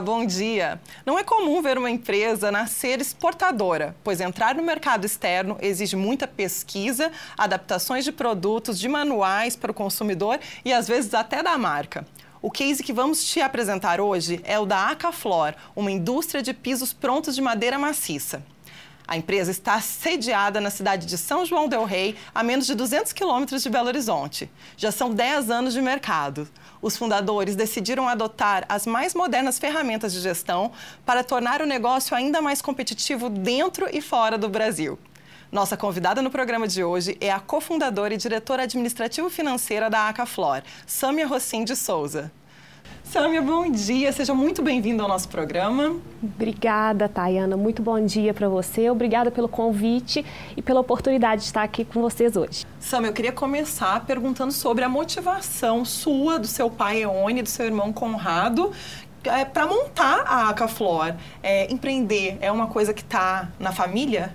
Bom dia. Não é comum ver uma empresa nascer exportadora, pois entrar no mercado externo exige muita pesquisa, adaptações de produtos, de manuais para o consumidor e às vezes até da marca. O case que vamos te apresentar hoje é o da Acaflor, uma indústria de pisos prontos de madeira maciça. A empresa está sediada na cidade de São João del Rei, a menos de 200 quilômetros de Belo Horizonte. Já são 10 anos de mercado. Os fundadores decidiram adotar as mais modernas ferramentas de gestão para tornar o negócio ainda mais competitivo dentro e fora do Brasil. Nossa convidada no programa de hoje é a cofundadora e diretora administrativo-financeira da Acaflor, Sâmia Rossim de Souza. Sâmia, bom dia. Seja muito bem-vinda ao nosso programa. Obrigada, Tayana. Muito bom dia para você. Obrigada pelo convite e pela oportunidade de estar aqui com vocês hoje. Sâmia, eu queria começar perguntando sobre a motivação sua, do seu pai Eone, do seu irmão Conrado, é, para montar a Acaflor. É, empreender é uma coisa que está na família?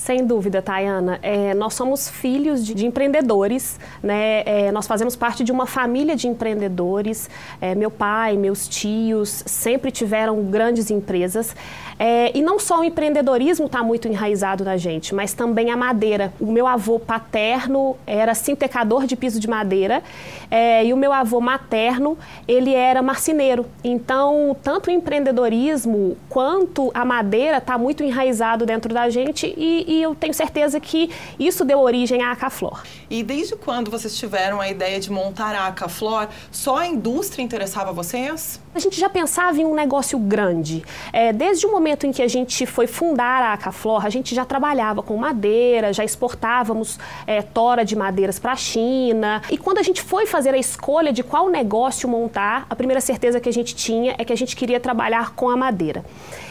Sem dúvida, Tayana. É, nós somos filhos de, de empreendedores, né? É, nós fazemos parte de uma família de empreendedores. É, meu pai, meus tios sempre tiveram grandes empresas. É, e não só o empreendedorismo está muito enraizado na gente, mas também a madeira. O meu avô paterno era sintecador de piso de madeira é, e o meu avô materno, ele era marceneiro. Então, tanto o empreendedorismo quanto a madeira está muito enraizado dentro da gente e, e, eu tenho certeza que isso deu origem à Acaflor. E desde quando vocês tiveram a ideia de montar a Acaflor, só a indústria interessava vocês? A gente já pensava em um negócio grande. É, desde o momento em que a gente foi fundar a Acaflor, a gente já trabalhava com madeira, já exportávamos é, tora de madeiras para a China. E quando a gente foi fazer a escolha de qual negócio montar, a primeira certeza que a gente tinha é que a gente queria trabalhar com a madeira.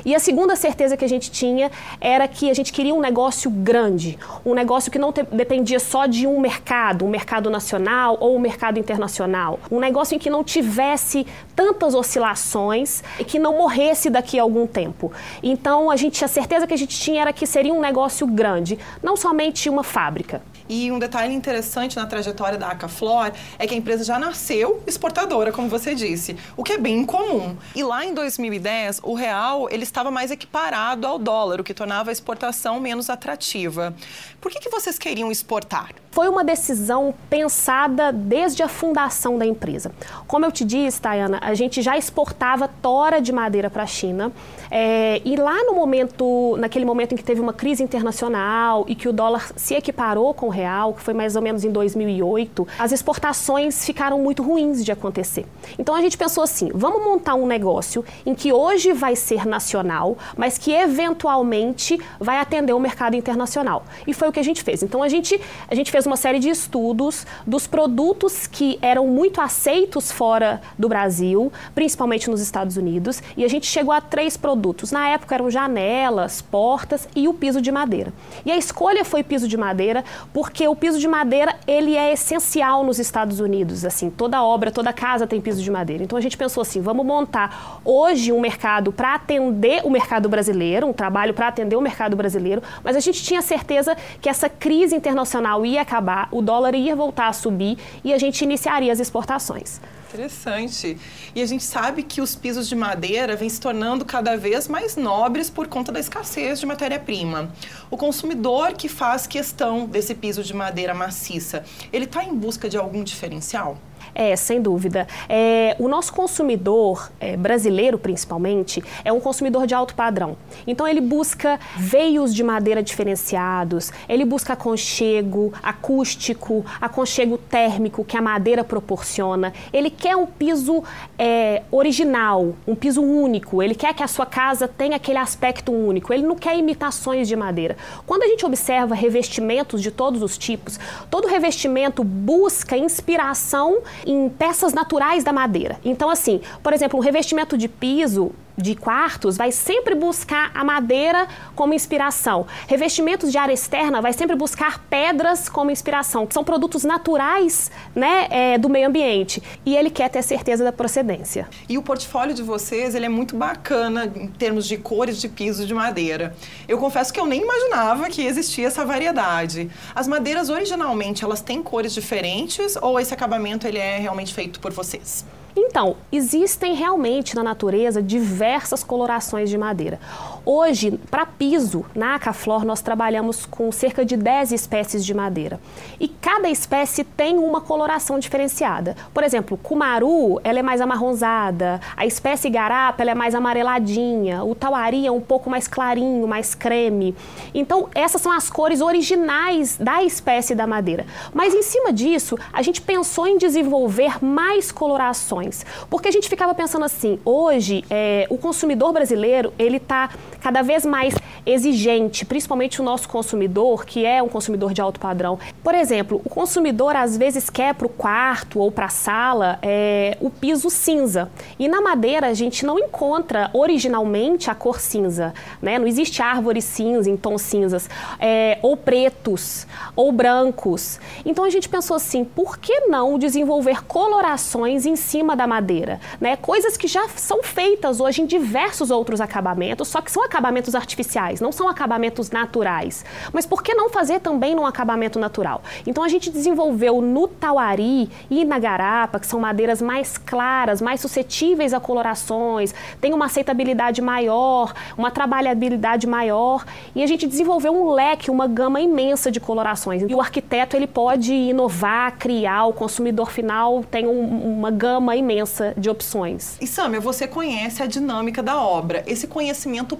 E a segunda certeza que a gente tinha era que a gente queria um negócio grande, um negócio que não te, dependia só de um mercado, um mercado nacional ou um mercado internacional, um negócio em que não tivesse tantas oscilações e que não morresse daqui a algum tempo. Então a gente a certeza que a gente tinha era que seria um negócio grande, não somente uma fábrica. E um detalhe interessante na trajetória da Acaflor é que a empresa já nasceu exportadora, como você disse, o que é bem incomum. E lá em 2010, o real ele estava mais equiparado ao dólar, o que tornava a exportação menos atrativa. Por que, que vocês queriam exportar? Foi uma decisão pensada desde a fundação da empresa. Como eu te disse, Tayana, a gente já exportava tora de madeira para a China. É, e lá no momento, naquele momento em que teve uma crise internacional e que o dólar se equiparou com o real, que foi mais ou menos em 2008, as exportações ficaram muito ruins de acontecer. Então a gente pensou assim: vamos montar um negócio em que hoje vai ser nacional, mas que eventualmente vai atender o mercado internacional. E foi o que a gente fez. Então a gente, a gente fez uma série de estudos dos produtos que eram muito aceitos fora do Brasil, principalmente nos Estados Unidos, e a gente chegou a três produtos. Na época eram janelas, portas e o piso de madeira. E a escolha foi piso de madeira porque o piso de madeira ele é essencial nos Estados Unidos. Assim, toda obra, toda casa tem piso de madeira. Então a gente pensou assim, vamos montar hoje um mercado para atender o mercado brasileiro, um trabalho para atender o mercado brasileiro, mas a gente tinha certeza que essa crise internacional ia acabar o dólar ia voltar a subir e a gente iniciaria as exportações. Interessante. E a gente sabe que os pisos de madeira vêm se tornando cada vez mais nobres por conta da escassez de matéria-prima. O consumidor que faz questão desse piso de madeira maciça, ele está em busca de algum diferencial? É, sem dúvida. É, o nosso consumidor é, brasileiro, principalmente, é um consumidor de alto padrão. Então, ele busca veios de madeira diferenciados, ele busca aconchego acústico, aconchego térmico que a madeira proporciona. Ele quer um piso é, original, um piso único. Ele quer que a sua casa tenha aquele aspecto único. Ele não quer imitações de madeira. Quando a gente observa revestimentos de todos os tipos, todo revestimento busca inspiração em peças naturais da madeira. Então, assim, por exemplo, um revestimento de piso de quartos vai sempre buscar a madeira como inspiração. Revestimentos de área externa vai sempre buscar pedras como inspiração, que são produtos naturais né, é, do meio ambiente. E ele quer ter certeza da procedência. E o portfólio de vocês ele é muito bacana em termos de cores de piso de madeira. Eu confesso que eu nem imaginava que existia essa variedade. As madeiras originalmente elas têm cores diferentes ou esse acabamento ele é realmente feito por vocês? Então, existem realmente na natureza diversas colorações de madeira. Hoje, para piso, na Acaflor, nós trabalhamos com cerca de 10 espécies de madeira. E cada espécie tem uma coloração diferenciada. Por exemplo, cumaru, ela é mais amarronzada, a espécie garapa, ela é mais amareladinha, o tauari é um pouco mais clarinho, mais creme. Então, essas são as cores originais da espécie da madeira. Mas em cima disso, a gente pensou em desenvolver mais colorações, porque a gente ficava pensando assim, hoje é, o consumidor brasileiro, ele está cada vez mais exigente, principalmente o nosso consumidor, que é um consumidor de alto padrão. Por exemplo, o consumidor às vezes quer para o quarto ou para a sala é, o piso cinza. E na madeira a gente não encontra originalmente a cor cinza, né? Não existe árvore cinza em tons cinzas, é, ou pretos, ou brancos. Então a gente pensou assim, por que não desenvolver colorações em cima da madeira, né? Coisas que já são feitas hoje em diversos outros acabamentos, só que são acabamentos artificiais, não são acabamentos naturais. Mas por que não fazer também num acabamento natural? Então a gente desenvolveu no tauari e na garapa, que são madeiras mais claras, mais suscetíveis a colorações, tem uma aceitabilidade maior, uma trabalhabilidade maior, e a gente desenvolveu um leque, uma gama imensa de colorações. E o arquiteto ele pode inovar, criar, o consumidor final tem um, uma gama imensa de opções. E Samia, você conhece a dinâmica da obra. Esse conhecimento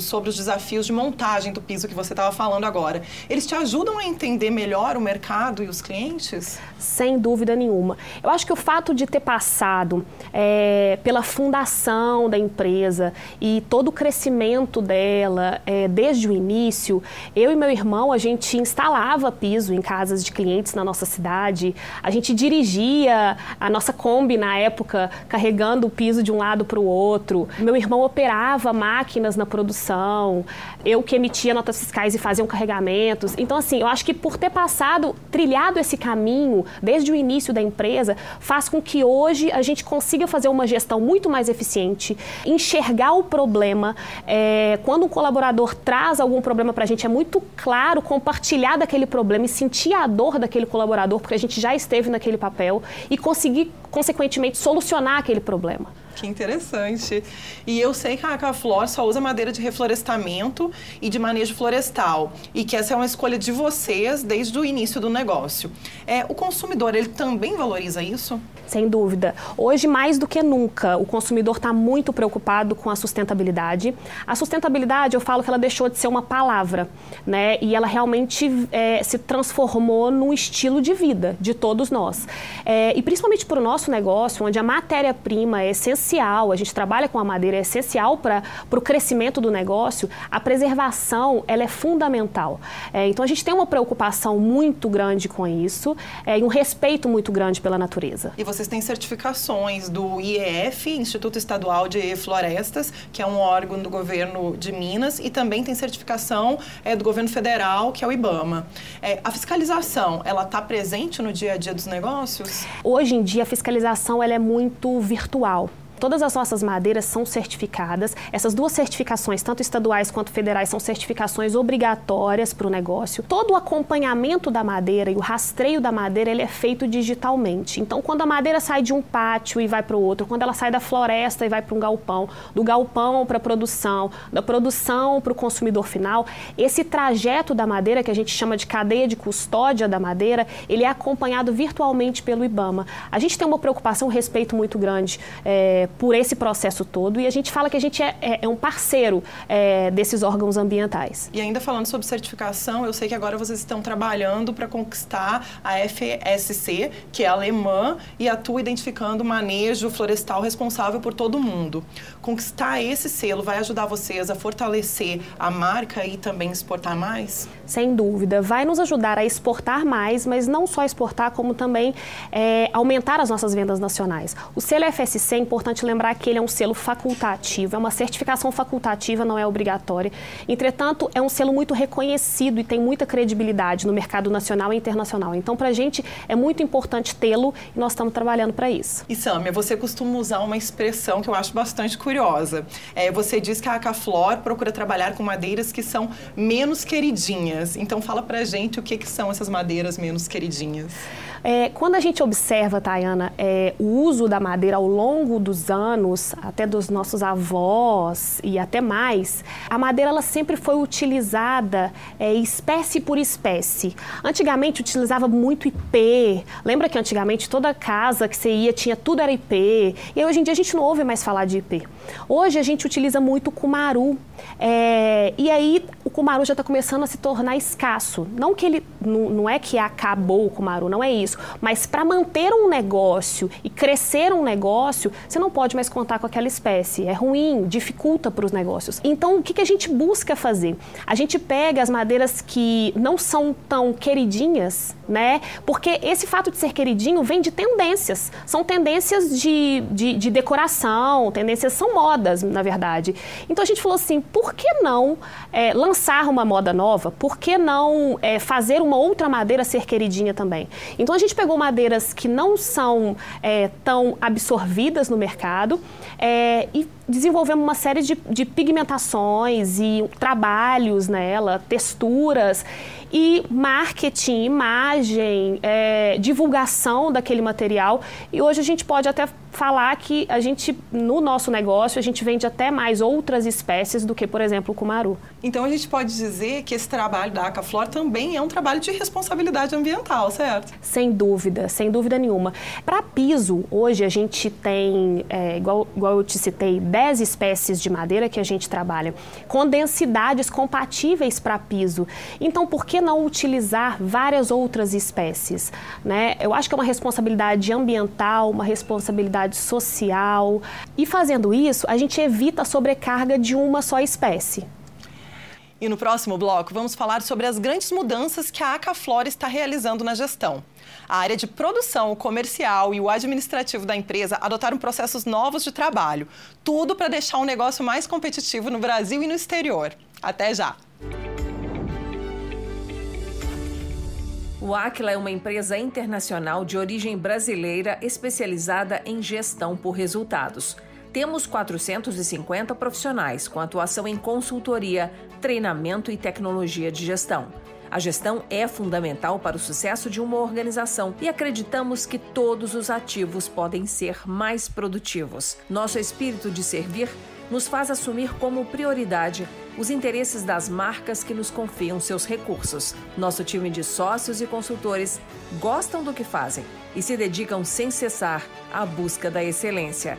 sobre os desafios de montagem do piso que você estava falando agora, eles te ajudam a entender melhor o mercado e os clientes? Sem dúvida nenhuma. Eu acho que o fato de ter passado é, pela fundação da empresa e todo o crescimento dela é, desde o início, eu e meu irmão, a gente instalava piso em casas de clientes na nossa cidade, a gente dirigia a nossa Kombi na época, carregando o piso de um lado para o outro. Meu irmão operava máquinas na produção, eu que emitia notas fiscais e fazia carregamentos. Então, assim, eu acho que por ter passado, trilhado esse caminho desde o início da empresa, faz com que hoje a gente consiga fazer uma gestão muito mais eficiente, enxergar o problema. É, quando um colaborador traz algum problema para a gente, é muito claro compartilhar daquele problema e sentir a dor daquele colaborador, porque a gente já esteve naquele papel, e conseguir, consequentemente, solucionar aquele problema. Que interessante. E eu sei que a Acaflor só usa madeira de reflorestamento e de manejo florestal. E que essa é uma escolha de vocês desde o início do negócio. É, o consumidor, ele também valoriza isso? Sem dúvida. Hoje, mais do que nunca, o consumidor está muito preocupado com a sustentabilidade. A sustentabilidade, eu falo que ela deixou de ser uma palavra, né? E ela realmente é, se transformou num estilo de vida de todos nós. É, e principalmente para o nosso negócio, onde a matéria-prima é essencial, a gente trabalha com a madeira, é essencial para o crescimento do negócio, a preservação ela é fundamental. É, então, a gente tem uma preocupação muito grande com isso é, e um respeito muito grande pela natureza. E você vocês têm certificações do IEF, Instituto Estadual de Florestas, que é um órgão do governo de Minas, e também tem certificação é, do governo federal, que é o IBAMA. É, a fiscalização, ela está presente no dia a dia dos negócios? Hoje em dia, a fiscalização ela é muito virtual. Todas as nossas madeiras são certificadas. Essas duas certificações, tanto estaduais quanto federais, são certificações obrigatórias para o negócio. Todo o acompanhamento da madeira e o rastreio da madeira ele é feito digitalmente. Então, quando a madeira sai de um pátio e vai para o outro, quando ela sai da floresta e vai para um galpão, do galpão para a produção, da produção para o consumidor final, esse trajeto da madeira, que a gente chama de cadeia de custódia da madeira, ele é acompanhado virtualmente pelo IBAMA. A gente tem uma preocupação, um respeito muito grande. É, por esse processo todo e a gente fala que a gente é, é, é um parceiro é, desses órgãos ambientais. E ainda falando sobre certificação, eu sei que agora vocês estão trabalhando para conquistar a FSC, que é alemã e atua identificando o manejo florestal responsável por todo o mundo. Conquistar esse selo vai ajudar vocês a fortalecer a marca e também exportar mais? Sem dúvida, vai nos ajudar a exportar mais, mas não só exportar, como também é, aumentar as nossas vendas nacionais. O selo FSC é importante importante lembrar que ele é um selo facultativo, é uma certificação facultativa, não é obrigatória. Entretanto, é um selo muito reconhecido e tem muita credibilidade no mercado nacional e internacional. Então, para a gente é muito importante tê-lo e nós estamos trabalhando para isso. E Samia, você costuma usar uma expressão que eu acho bastante curiosa. É, você diz que a Acaflor procura trabalhar com madeiras que são menos queridinhas. Então, fala para a gente o que, que são essas madeiras menos queridinhas. É, quando a gente observa, Tayana, é, o uso da madeira ao longo dos anos, até dos nossos avós e até mais, a madeira ela sempre foi utilizada é, espécie por espécie. Antigamente utilizava muito IP. Lembra que antigamente toda casa que você ia tinha tudo era IP. E hoje em dia a gente não ouve mais falar de IP. Hoje a gente utiliza muito cumaru. É, e aí o cumaru já está começando a se tornar escasso. Não que ele não, não é que acabou o cumaru, não é isso. Mas para manter um negócio e crescer um negócio, você não pode mais contar com aquela espécie. É ruim, dificulta para os negócios. Então o que, que a gente busca fazer? A gente pega as madeiras que não são tão queridinhas, né? Porque esse fato de ser queridinho vem de tendências. São tendências de, de, de decoração, tendências são modas, na verdade. Então a gente falou assim, por que não é, lançar uma moda nova? Por que não é, fazer uma outra madeira ser queridinha também? Então a gente pegou madeiras que não são é, tão absorvidas no mercado é, e desenvolvemos uma série de, de pigmentações e trabalhos nela, texturas e marketing, imagem, é, divulgação daquele material. E hoje a gente pode até falar que a gente, no nosso negócio, a gente vende até mais outras espécies do que, por exemplo, o cumaru. Então a gente pode dizer que esse trabalho da Acaflor também é um trabalho de responsabilidade ambiental, certo? Sem dúvida, sem dúvida nenhuma. Para piso, hoje a gente tem, é, igual, igual eu te citei, 10 espécies de madeira que a gente trabalha, com densidades compatíveis para piso. Então, por que não utilizar várias outras espécies? Né? Eu acho que é uma responsabilidade ambiental, uma responsabilidade social. E fazendo isso, a gente evita a sobrecarga de uma só espécie. E no próximo bloco, vamos falar sobre as grandes mudanças que a Acaflor está realizando na gestão. A área de produção, o comercial e o administrativo da empresa adotaram processos novos de trabalho. Tudo para deixar o negócio mais competitivo no Brasil e no exterior. Até já! O Aquila é uma empresa internacional de origem brasileira especializada em gestão por resultados. Temos 450 profissionais com atuação em consultoria, treinamento e tecnologia de gestão. A gestão é fundamental para o sucesso de uma organização e acreditamos que todos os ativos podem ser mais produtivos. Nosso espírito de servir nos faz assumir como prioridade os interesses das marcas que nos confiam seus recursos. Nosso time de sócios e consultores gostam do que fazem e se dedicam sem cessar à busca da excelência.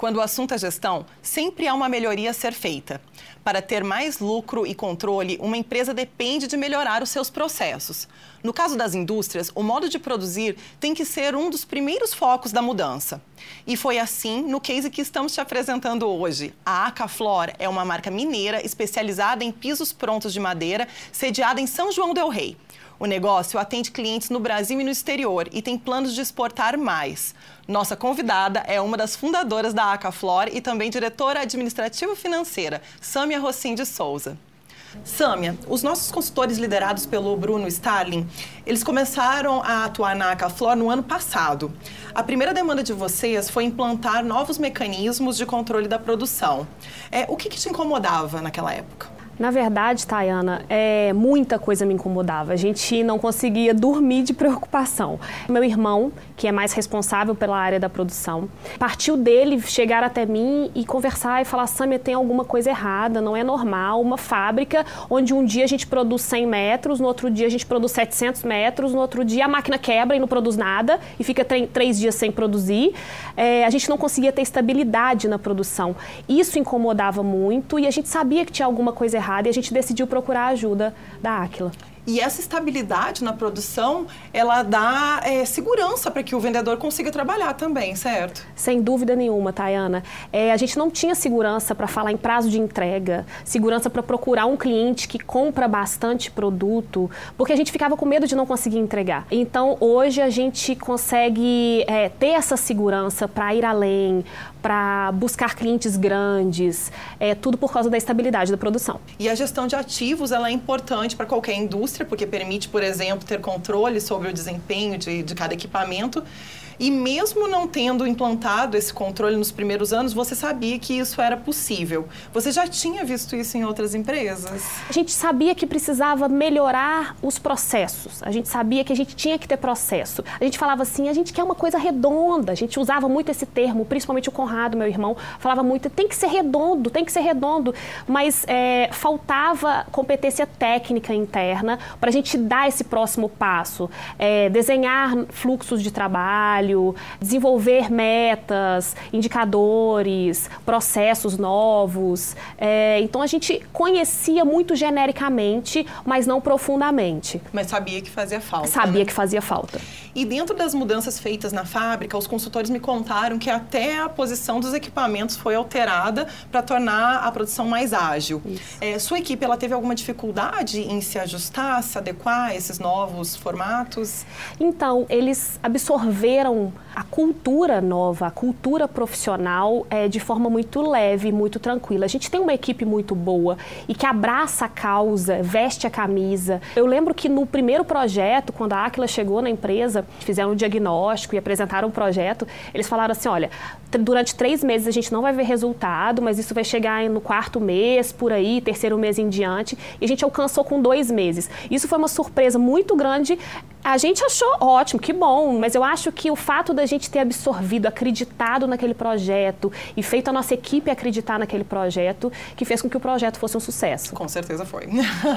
Quando o assunto é gestão, sempre há uma melhoria a ser feita. Para ter mais lucro e controle, uma empresa depende de melhorar os seus processos. No caso das indústrias, o modo de produzir tem que ser um dos primeiros focos da mudança. E foi assim no case que estamos te apresentando hoje. A Acaflor é uma marca mineira especializada em pisos prontos de madeira, sediada em São João del Rei. O negócio atende clientes no Brasil e no exterior e tem planos de exportar mais. Nossa convidada é uma das fundadoras da Acaflor e também diretora administrativa financeira, Sâmia Rossim de Souza. Sâmia, os nossos consultores liderados pelo Bruno Starling, eles começaram a atuar na Acaflor no ano passado. A primeira demanda de vocês foi implantar novos mecanismos de controle da produção. É, o que, que te incomodava naquela época? Na verdade, Tayana, é, muita coisa me incomodava. A gente não conseguia dormir de preocupação. Meu irmão, que é mais responsável pela área da produção, partiu dele chegar até mim e conversar e falar: Samia, tem alguma coisa errada, não é normal. Uma fábrica onde um dia a gente produz 100 metros, no outro dia a gente produz 700 metros, no outro dia a máquina quebra e não produz nada e fica três dias sem produzir. É, a gente não conseguia ter estabilidade na produção. Isso incomodava muito e a gente sabia que tinha alguma coisa errada errada e a gente decidiu procurar a ajuda da Aquila. E essa estabilidade na produção, ela dá é, segurança para que o vendedor consiga trabalhar também, certo? Sem dúvida nenhuma, Tayana. É, a gente não tinha segurança para falar em prazo de entrega, segurança para procurar um cliente que compra bastante produto, porque a gente ficava com medo de não conseguir entregar. Então, hoje a gente consegue é, ter essa segurança para ir além, para buscar clientes grandes, é, tudo por causa da estabilidade da produção. E a gestão de ativos ela é importante para qualquer porque permite, por exemplo, ter controle sobre o desempenho de, de cada equipamento. E mesmo não tendo implantado esse controle nos primeiros anos, você sabia que isso era possível. Você já tinha visto isso em outras empresas? A gente sabia que precisava melhorar os processos. A gente sabia que a gente tinha que ter processo. A gente falava assim, a gente quer uma coisa redonda. A gente usava muito esse termo, principalmente o Conrado, meu irmão, falava muito, tem que ser redondo, tem que ser redondo. Mas é, faltava competência técnica interna para a gente dar esse próximo passo. É, desenhar fluxos de trabalho, trabalho, desenvolver metas, indicadores, processos novos. É, então a gente conhecia muito genericamente, mas não profundamente. Mas sabia que fazia falta. Sabia né? que fazia falta. E dentro das mudanças feitas na fábrica, os consultores me contaram que até a posição dos equipamentos foi alterada para tornar a produção mais ágil. É, sua equipe ela teve alguma dificuldade em se ajustar, se adequar a esses novos formatos? Então, eles absorveram a cultura nova, a cultura profissional é, de forma muito leve, muito tranquila. A gente tem uma equipe muito boa e que abraça a causa, veste a camisa. Eu lembro que no primeiro projeto, quando a Aquila chegou na empresa, fizeram um diagnóstico e apresentaram o um projeto, eles falaram assim, olha, durante três meses a gente não vai ver resultado, mas isso vai chegar no quarto mês, por aí, terceiro mês em diante, e a gente alcançou com dois meses. Isso foi uma surpresa muito grande. A gente achou ótimo, que bom, mas eu acho que o fato da gente ter absorvido, acreditado naquele projeto e feito a nossa equipe acreditar naquele projeto, que fez com que o projeto fosse um sucesso. Com certeza foi.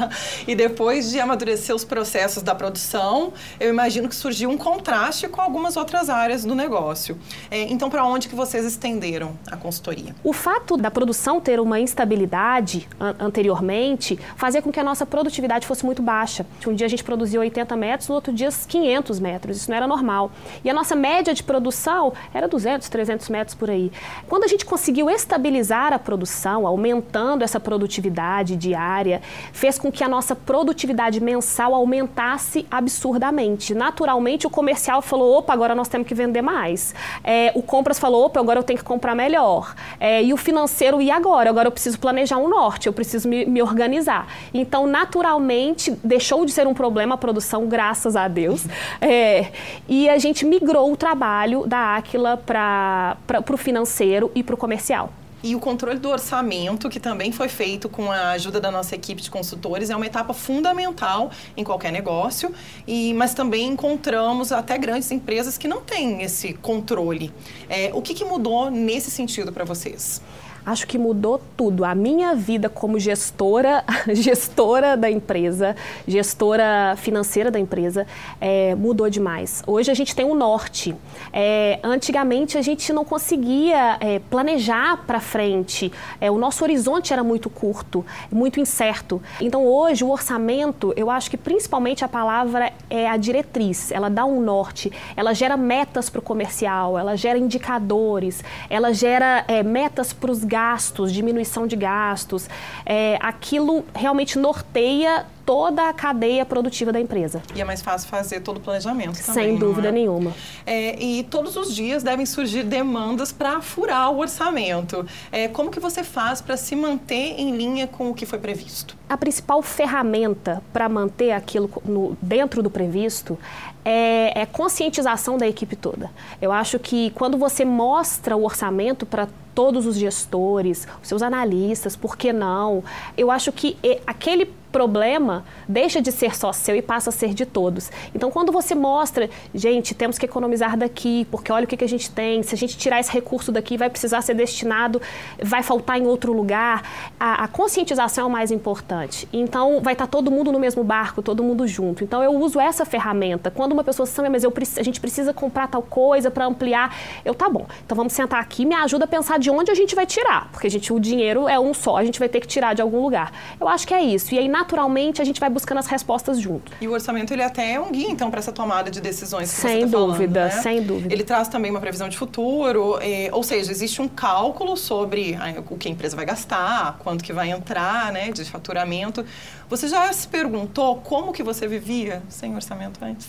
e depois de amadurecer os processos da produção, eu imagino que surgiu um contraste com algumas outras áreas do negócio. É, então, para onde que vocês estenderam a consultoria? O fato da produção ter uma instabilidade an anteriormente fazia com que a nossa produtividade fosse muito baixa. Um dia a gente produzia 80 metros, no outro dia 500 metros. Isso não era normal. E a nossa média de produção era 200, 300 metros por aí. Quando a gente conseguiu estabilizar a produção, aumentando essa produtividade diária, fez com que a nossa produtividade mensal aumentasse absurdamente. Naturalmente, o comercial falou: opa, agora nós temos que vender mais. É, o compras falou: opa, agora eu tenho que comprar melhor. É, e o financeiro, e agora? Agora eu preciso planejar um norte, eu preciso me, me organizar. Então, naturalmente, deixou de ser um problema a produção, graças a Deus. É, e a gente migrou o trabalho da Aquila para o financeiro e para o comercial. E o controle do orçamento, que também foi feito com a ajuda da nossa equipe de consultores, é uma etapa fundamental em qualquer negócio. E, mas também encontramos até grandes empresas que não têm esse controle. É, o que, que mudou nesse sentido para vocês? Acho que mudou tudo. A minha vida como gestora, gestora da empresa, gestora financeira da empresa, é, mudou demais. Hoje a gente tem um norte. É, antigamente a gente não conseguia é, planejar para frente. É, o nosso horizonte era muito curto, muito incerto. Então hoje o orçamento, eu acho que principalmente a palavra é a diretriz. Ela dá um norte, ela gera metas para o comercial, ela gera indicadores, ela gera é, metas para os gastos, diminuição de gastos, é, aquilo realmente norteia toda a cadeia produtiva da empresa. E é mais fácil fazer todo o planejamento também, Sem dúvida é? nenhuma. É, e todos os dias devem surgir demandas para furar o orçamento. É, como que você faz para se manter em linha com o que foi previsto? A principal ferramenta para manter aquilo no, dentro do previsto é, é conscientização da equipe toda. Eu acho que quando você mostra o orçamento para todos os gestores, os seus analistas, por que não? Eu acho que aquele problema deixa de ser só seu e passa a ser de todos. Então, quando você mostra, gente, temos que economizar daqui, porque olha o que, que a gente tem, se a gente tirar esse recurso daqui, vai precisar ser destinado, vai faltar em outro lugar. A, a conscientização é o mais importante. Então, vai estar todo mundo no mesmo barco, todo mundo junto. Então, eu uso essa ferramenta. Quando uma pessoa sabe, mas eu, a gente precisa comprar tal coisa para ampliar, eu, tá bom, então vamos sentar aqui, me ajuda a pensar de onde a gente vai tirar, porque a gente, o dinheiro é um só, a gente vai ter que tirar de algum lugar. Eu acho que é isso. E aí, naturalmente a gente vai buscando as respostas junto. E o orçamento ele até é um guia então para essa tomada de decisões que sem você tá dúvida, falando, né? sem dúvida. Ele traz também uma previsão de futuro, eh, ou seja, existe um cálculo sobre ah, o que a empresa vai gastar, quanto que vai entrar, né, de faturamento. Você já se perguntou como que você vivia sem orçamento antes?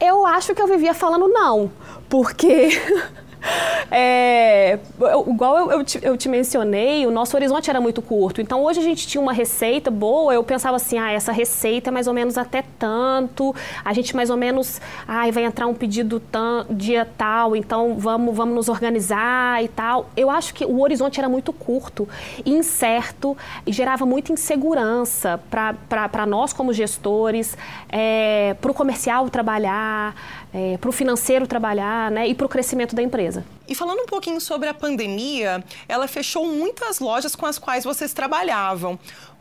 Eu acho que eu vivia falando não, porque É, igual eu, eu, te, eu, te, mencionei, o nosso horizonte era muito curto. Então, hoje a gente tinha uma receita boa, eu pensava assim, ah, essa receita é mais ou menos até tanto, a gente mais ou menos, ah, vai entrar um pedido tam, dia tal, então vamos, vamos nos organizar e tal. Eu acho que o horizonte era muito curto, incerto, e gerava muita insegurança para nós como gestores, é, para o comercial trabalhar, é, para o financeiro trabalhar né, e para o crescimento da empresa. E falando um pouquinho sobre a pandemia, ela fechou muitas lojas com as quais vocês trabalhavam.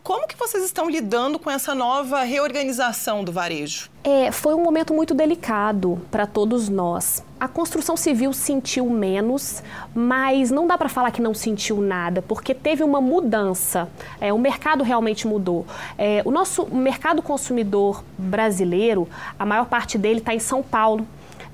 Como que vocês estão lidando com essa nova reorganização do varejo? É, foi um momento muito delicado para todos nós. A construção civil sentiu menos, mas não dá para falar que não sentiu nada, porque teve uma mudança. É, o mercado realmente mudou. É, o nosso mercado consumidor brasileiro, a maior parte dele está em São Paulo,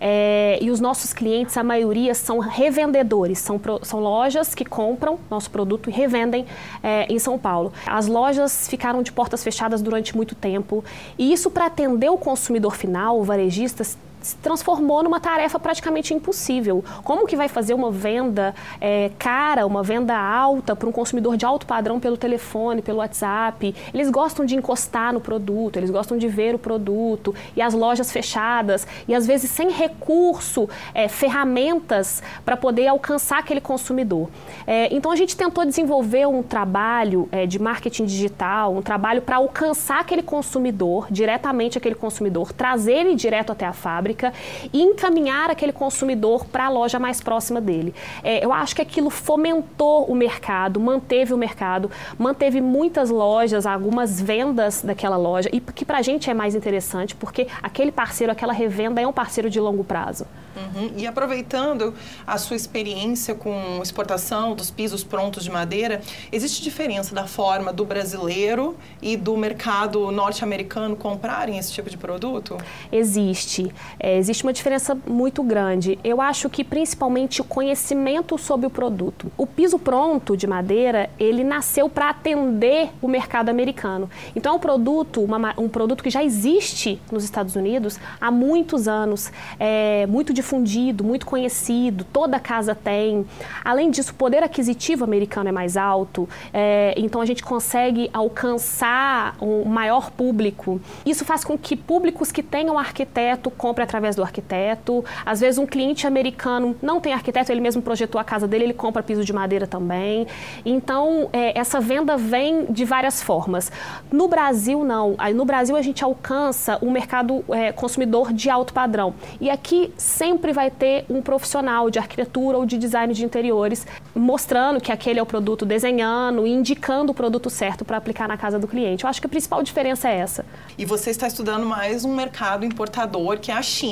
é, e os nossos clientes, a maioria, são revendedores, são, são lojas que compram nosso produto e revendem é, em São Paulo. As lojas ficaram de portas fechadas durante muito tempo e isso para atender o consumidor final, o varejista, se transformou numa tarefa praticamente impossível. Como que vai fazer uma venda é, cara, uma venda alta para um consumidor de alto padrão pelo telefone, pelo WhatsApp? Eles gostam de encostar no produto, eles gostam de ver o produto e as lojas fechadas e às vezes sem recurso, é, ferramentas para poder alcançar aquele consumidor. É, então a gente tentou desenvolver um trabalho é, de marketing digital, um trabalho para alcançar aquele consumidor, diretamente aquele consumidor, trazer ele direto até a fábrica fábrica e encaminhar aquele consumidor para a loja mais próxima dele. É, eu acho que aquilo fomentou o mercado, manteve o mercado, manteve muitas lojas, algumas vendas daquela loja, e que para a gente é mais interessante, porque aquele parceiro, aquela revenda é um parceiro de longo prazo. Uhum. E aproveitando a sua experiência com exportação dos pisos prontos de madeira, existe diferença da forma do brasileiro e do mercado norte-americano comprarem esse tipo de produto? Existe. É, existe uma diferença muito grande. Eu acho que principalmente o conhecimento sobre o produto. O piso pronto de madeira, ele nasceu para atender o mercado americano. Então é um produto, uma, um produto que já existe nos Estados Unidos há muitos anos, é muito difundido, muito conhecido, toda casa tem. Além disso, o poder aquisitivo americano é mais alto, é, então a gente consegue alcançar um maior público. Isso faz com que públicos que tenham arquiteto comprem através do arquiteto. Às vezes um cliente americano não tem arquiteto, ele mesmo projetou a casa dele, ele compra piso de madeira também. Então, é, essa venda vem de várias formas. No Brasil, não. No Brasil, a gente alcança um mercado é, consumidor de alto padrão. E aqui, sem sempre vai ter um profissional de arquitetura ou de design de interiores mostrando que aquele é o produto, desenhando indicando o produto certo para aplicar na casa do cliente. Eu acho que a principal diferença é essa. E você está estudando mais um mercado importador, que é a China.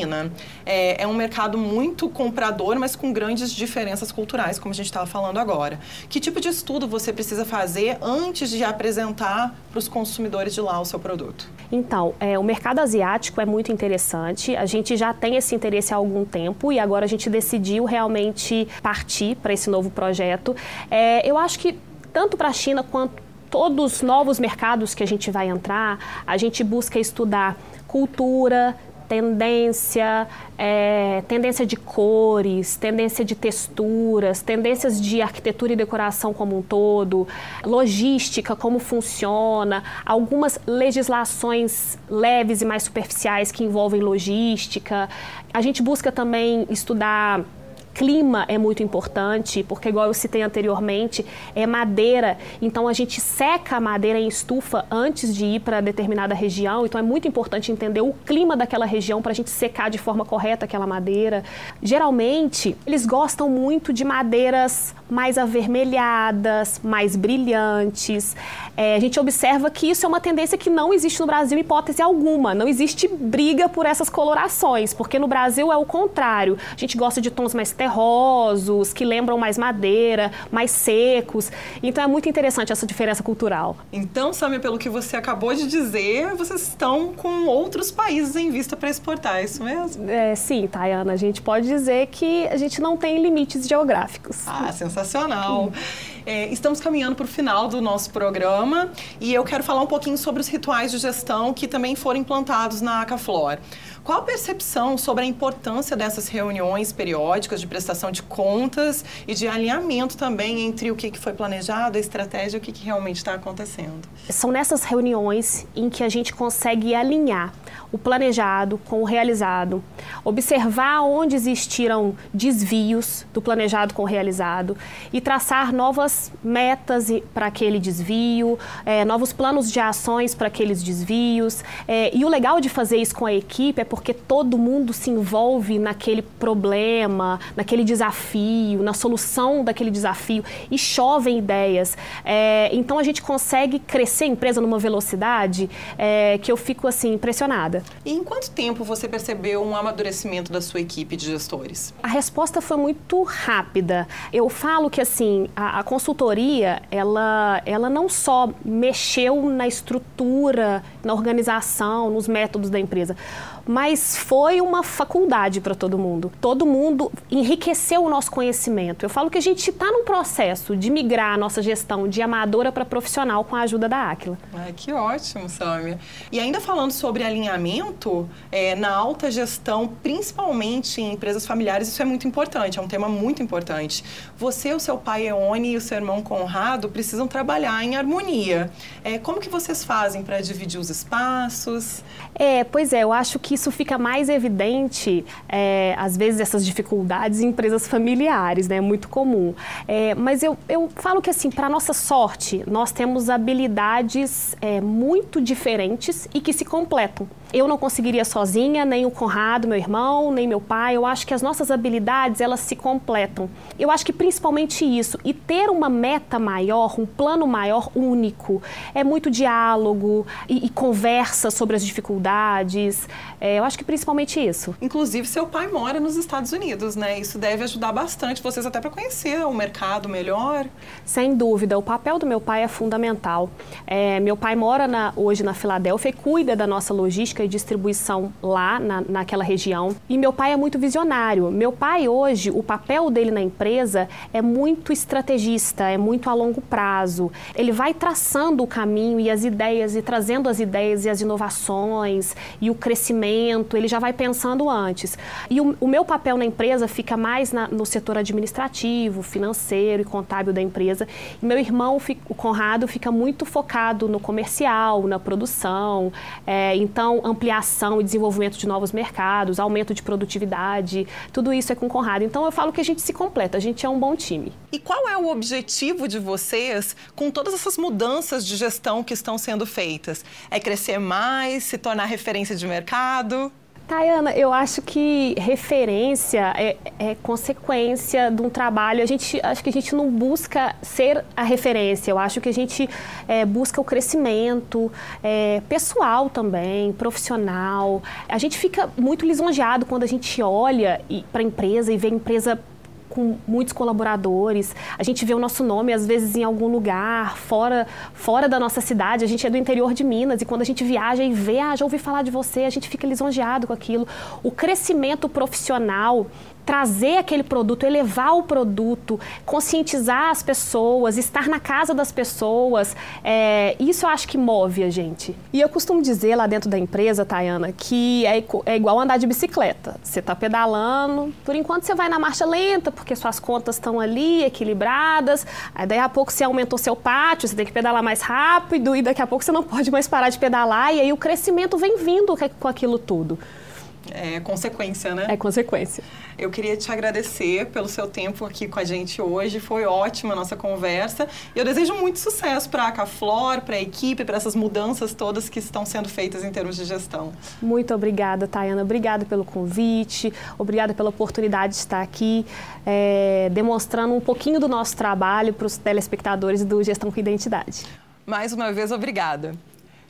É, é um mercado muito comprador, mas com grandes diferenças culturais, como a gente estava falando agora. Que tipo de estudo você precisa fazer antes de apresentar para os consumidores de lá o seu produto? Então, é, o mercado asiático é muito interessante. A gente já tem esse interesse há algum tempo e agora a gente decidiu realmente partir para esse novo projeto. É, eu acho que tanto para a China quanto todos os novos mercados que a gente vai entrar, a gente busca estudar cultura, tendência, é, tendência de cores, tendência de texturas, tendências de arquitetura e decoração como um todo, logística, como funciona, algumas legislações leves e mais superficiais que envolvem logística. A gente busca também estudar clima é muito importante, porque igual eu citei anteriormente, é madeira, então a gente seca a madeira em estufa antes de ir para determinada região, então é muito importante entender o clima daquela região para a gente secar de forma correta aquela madeira. Geralmente, eles gostam muito de madeiras mais avermelhadas, mais brilhantes. É, a gente observa que isso é uma tendência que não existe no Brasil hipótese alguma. Não existe briga por essas colorações, porque no Brasil é o contrário. A gente gosta de tons mais terrosos, que lembram mais madeira, mais secos. Então é muito interessante essa diferença cultural. Então, Samia, pelo que você acabou de dizer, vocês estão com outros países em vista para exportar, é isso mesmo? É, sim, Tayana. A gente pode dizer que a gente não tem limites geográficos. Ah, sensacional. É, estamos caminhando para o final do nosso programa e eu quero falar um pouquinho sobre os rituais de gestão que também foram implantados na Acaflor. Qual a percepção sobre a importância dessas reuniões periódicas de prestação de contas e de alinhamento também entre o que foi planejado, a estratégia e o que realmente está acontecendo? São nessas reuniões em que a gente consegue alinhar o planejado com o realizado, observar onde existiram desvios do planejado com o realizado e traçar novas metas para aquele desvio, é, novos planos de ações para aqueles desvios. É, e o legal de fazer isso com a equipe é porque todo mundo se envolve naquele problema, naquele desafio, na solução daquele desafio e chovem ideias. É, então a gente consegue crescer a empresa numa velocidade é, que eu fico assim impressionada. E em quanto tempo você percebeu um amadurecimento da sua equipe de gestores? A resposta foi muito rápida. Eu falo que assim a, a consultoria ela ela não só mexeu na estrutura, na organização, nos métodos da empresa mas foi uma faculdade para todo mundo. Todo mundo enriqueceu o nosso conhecimento. Eu falo que a gente está num processo de migrar a nossa gestão de amadora para profissional com a ajuda da Aquila. Que ótimo, Samia. E ainda falando sobre alinhamento, é, na alta gestão, principalmente em empresas familiares, isso é muito importante, é um tema muito importante. Você, o seu pai Eone e o seu irmão Conrado precisam trabalhar em harmonia. É, como que vocês fazem para dividir os espaços? É, pois é, eu acho que isso fica mais evidente, é, às vezes, essas dificuldades em empresas familiares, né? É muito comum. É, mas eu, eu falo que, assim, para nossa sorte, nós temos habilidades é, muito diferentes e que se completam eu não conseguiria sozinha, nem o Conrado, meu irmão, nem meu pai. Eu acho que as nossas habilidades, elas se completam. Eu acho que principalmente isso. E ter uma meta maior, um plano maior único, é muito diálogo e, e conversa sobre as dificuldades. É, eu acho que principalmente isso. Inclusive, seu pai mora nos Estados Unidos, né? Isso deve ajudar bastante vocês até para conhecer o mercado melhor. Sem dúvida. O papel do meu pai é fundamental. É, meu pai mora na, hoje na Filadélfia e cuida da nossa logística logística e distribuição lá na, naquela região. E meu pai é muito visionário. Meu pai hoje, o papel dele na empresa é muito estrategista, é muito a longo prazo. Ele vai traçando o caminho e as ideias e trazendo as ideias e as inovações e o crescimento. Ele já vai pensando antes. E o, o meu papel na empresa fica mais na, no setor administrativo, financeiro e contábil da empresa. E meu irmão, o Conrado, fica muito focado no comercial, na produção. É, então, ampliação e desenvolvimento de novos mercados, aumento de produtividade, tudo isso é com Conrado. Então eu falo que a gente se completa, a gente é um bom time. E qual é o objetivo de vocês com todas essas mudanças de gestão que estão sendo feitas? É crescer mais, se tornar referência de mercado? Tayana, eu acho que referência é, é, consequência de um trabalho. A gente acho que a gente não busca ser a referência. Eu acho que a gente é, busca o crescimento é, pessoal também, profissional. A gente fica muito lisonjeado quando a gente olha para a empresa e vê a empresa com muitos colaboradores. A gente vê o nosso nome, às vezes, em algum lugar, fora, fora da nossa cidade. A gente é do interior de Minas e quando a gente viaja e vê, ah, já ouvi falar de você, a gente fica lisonjeado com aquilo. O crescimento profissional trazer aquele produto, elevar o produto, conscientizar as pessoas, estar na casa das pessoas. É, isso eu acho que move a gente. E eu costumo dizer lá dentro da empresa, Tayana, que é, é igual andar de bicicleta. Você está pedalando, por enquanto você vai na marcha lenta, porque suas contas estão ali equilibradas. Aí daí a pouco você aumentou seu pátio, você tem que pedalar mais rápido, e daqui a pouco você não pode mais parar de pedalar, e aí o crescimento vem vindo com aquilo tudo. É consequência, né? É consequência. Eu queria te agradecer pelo seu tempo aqui com a gente hoje. Foi ótima a nossa conversa. E eu desejo muito sucesso para a Caflor, para a equipe, para essas mudanças todas que estão sendo feitas em termos de gestão. Muito obrigada, Tayana. Obrigada pelo convite. Obrigada pela oportunidade de estar aqui é, demonstrando um pouquinho do nosso trabalho para os telespectadores do Gestão com Identidade. Mais uma vez, obrigada.